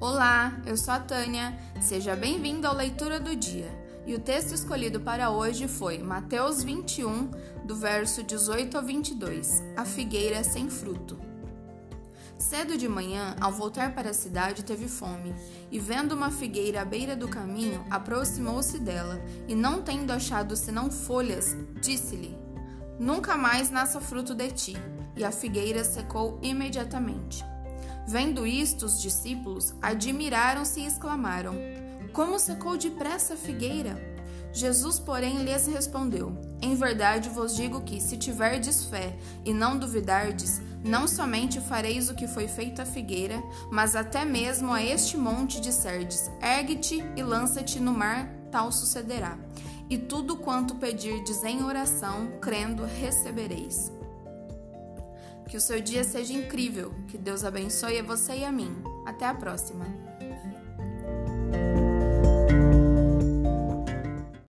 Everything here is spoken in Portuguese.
Olá, eu sou a Tânia. Seja bem-vindo ao Leitura do Dia. E o texto escolhido para hoje foi Mateus 21, do verso 18 ao 22, A figueira sem fruto. Cedo de manhã, ao voltar para a cidade, teve fome, e vendo uma figueira à beira do caminho, aproximou-se dela, e não tendo achado senão folhas, disse-lhe: Nunca mais nasça fruto de ti. E a figueira secou imediatamente. Vendo isto, os discípulos admiraram-se e exclamaram: Como secou depressa a figueira? Jesus, porém, lhes respondeu: Em verdade vos digo que, se tiverdes fé e não duvidardes, não somente fareis o que foi feito à figueira, mas até mesmo a este monte disserdes: Ergue-te e lança-te no mar, tal sucederá. E tudo quanto pedirdes em oração, crendo, recebereis. Que o seu dia seja incrível. Que Deus abençoe a você e a mim. Até a próxima.